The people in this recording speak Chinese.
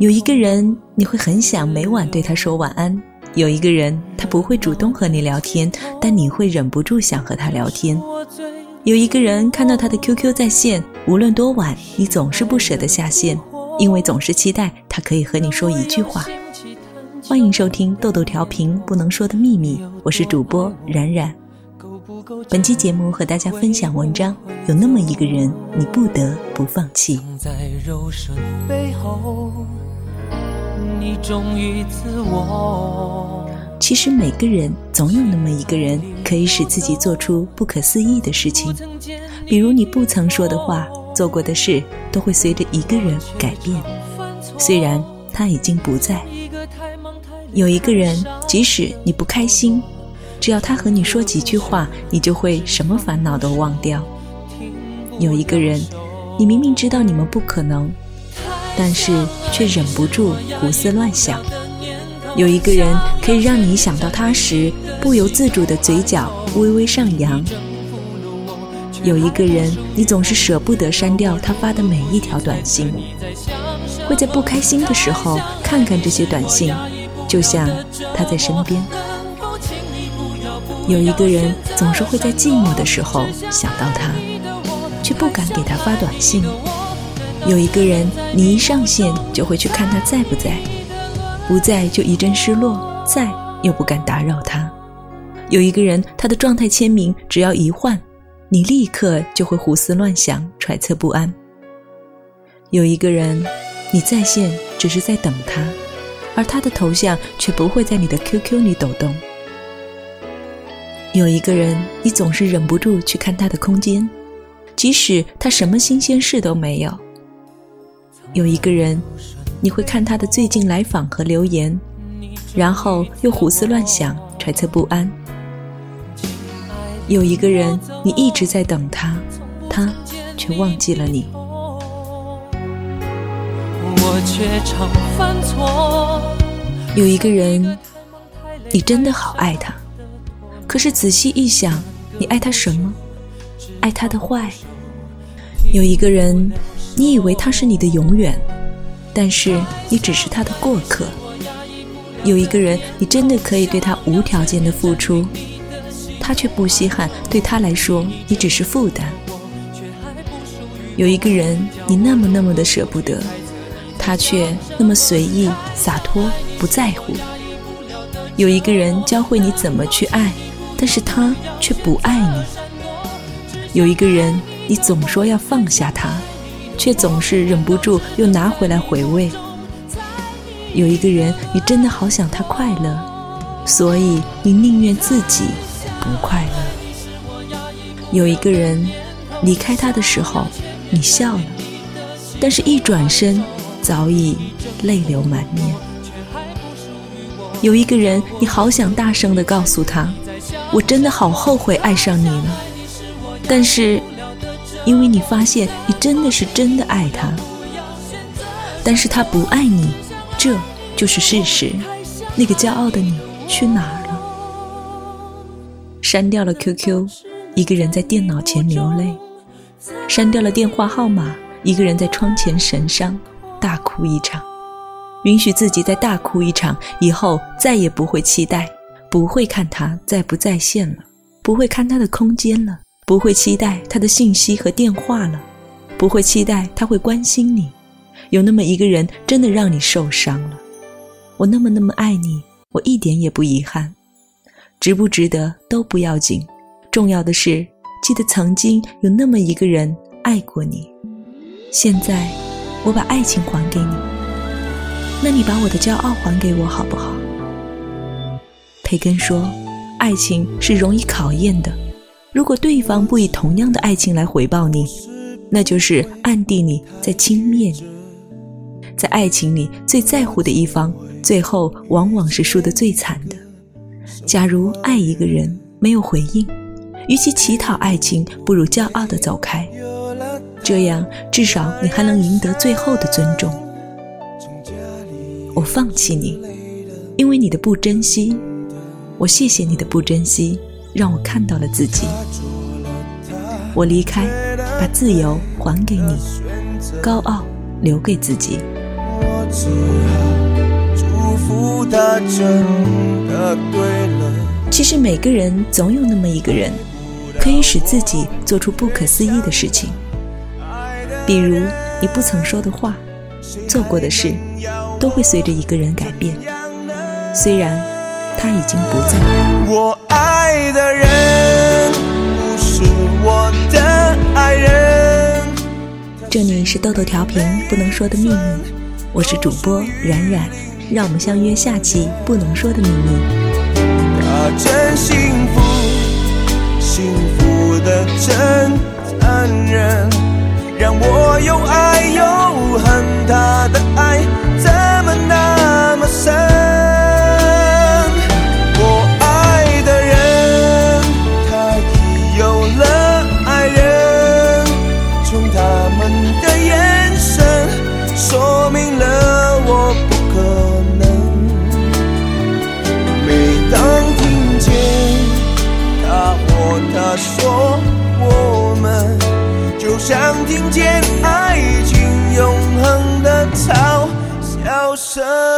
有一个人，你会很想每晚对他说晚安；有一个人，他不会主动和你聊天，但你会忍不住想和他聊天；有一个人，看到他的 QQ 在线，无论多晚，你总是不舍得下线，因为总是期待他可以和你说一句话。欢迎收听豆豆调频不能说的秘密，我是主播冉冉。本期节目和大家分享文章：有那么一个人，你不得不放弃。其实每个人总有那么一个人，可以使自己做出不可思议的事情。比如你不曾说的话、做过的事，都会随着一个人改变。虽然他已经不在。有一个人，即使你不开心，只要他和你说几句话，你就会什么烦恼都忘掉。有一个人，你明明知道你们不可能。但是却忍不住胡思乱想。有一个人可以让你想到他时，不由自主的嘴角微微上扬。有一个人，你总是舍不得删掉他发的每一条短信，会在不开心的时候看看这些短信，就像他在身边。有一个人总是会在寂寞的时候想到他，却不敢给他发短信。有一个人，你一上线就会去看他在不在，不在就一阵失落，在又不敢打扰他。有一个人，他的状态签名只要一换，你立刻就会胡思乱想，揣测不安。有一个人，你在线只是在等他，而他的头像却不会在你的 QQ 里抖动。有一个人，你总是忍不住去看他的空间，即使他什么新鲜事都没有。有一个人，你会看他的最近来访和留言，然后又胡思乱想、揣测不安。有一个人，你一直在等他，他却忘记了你。有一个人，你真的好爱他，可是仔细一想，你爱他什么？爱他的坏。有一个人。你以为他是你的永远，但是你只是他的过客。有一个人，你真的可以对他无条件的付出，他却不稀罕，对他来说，你只是负担。有一个人，你那么那么的舍不得，他却那么随意洒脱，不在乎。有一个人教会你怎么去爱，但是他却不爱你。有一个人，你总说要放下他。却总是忍不住又拿回来回味。有一个人，你真的好想他快乐，所以你宁愿自己不快乐。有一个人，离开他的时候你笑了，但是一转身早已泪流满面。有一个人，你好想大声的告诉他，我真的好后悔爱上你了，但是。因为你发现你真的是真的爱他，但是他不爱你，这就是事实。那个骄傲的你去哪儿了？删掉了 QQ，一个人在电脑前流泪；删掉了电话号码，一个人在窗前神伤，大哭一场。允许自己再大哭一场，以后再也不会期待，不会看他在不在线了，不会看他的空间了。不会期待他的信息和电话了，不会期待他会关心你。有那么一个人真的让你受伤了，我那么那么爱你，我一点也不遗憾。值不值得都不要紧，重要的是记得曾经有那么一个人爱过你。现在我把爱情还给你，那你把我的骄傲还给我好不好？培根说，爱情是容易考验的。如果对方不以同样的爱情来回报你，那就是暗地里在轻蔑你。在爱情里，最在乎的一方，最后往往是输得最惨的。假如爱一个人没有回应，与其乞讨爱情，不如骄傲地走开。这样至少你还能赢得最后的尊重。我放弃你，因为你的不珍惜。我谢谢你的不珍惜。让我看到了自己。我离开，把自由还给你，高傲留给自己。我只好祝福他真的对了。其实每个人总有那么一个人，可以使自己做出不可思议的事情。比如你不曾说的话，做过的事，都会随着一个人改变。虽然他已经不在。我爱的人不是我的爱人。这里是豆豆调频不能说的秘密，我是主播冉冉，让我们相约下期不能说的秘密。他真幸福，幸福的真残忍，让我又爱又的眼神说明了我不可能。每当听见他或她说我们，就像听见爱情永恒的嘲笑声。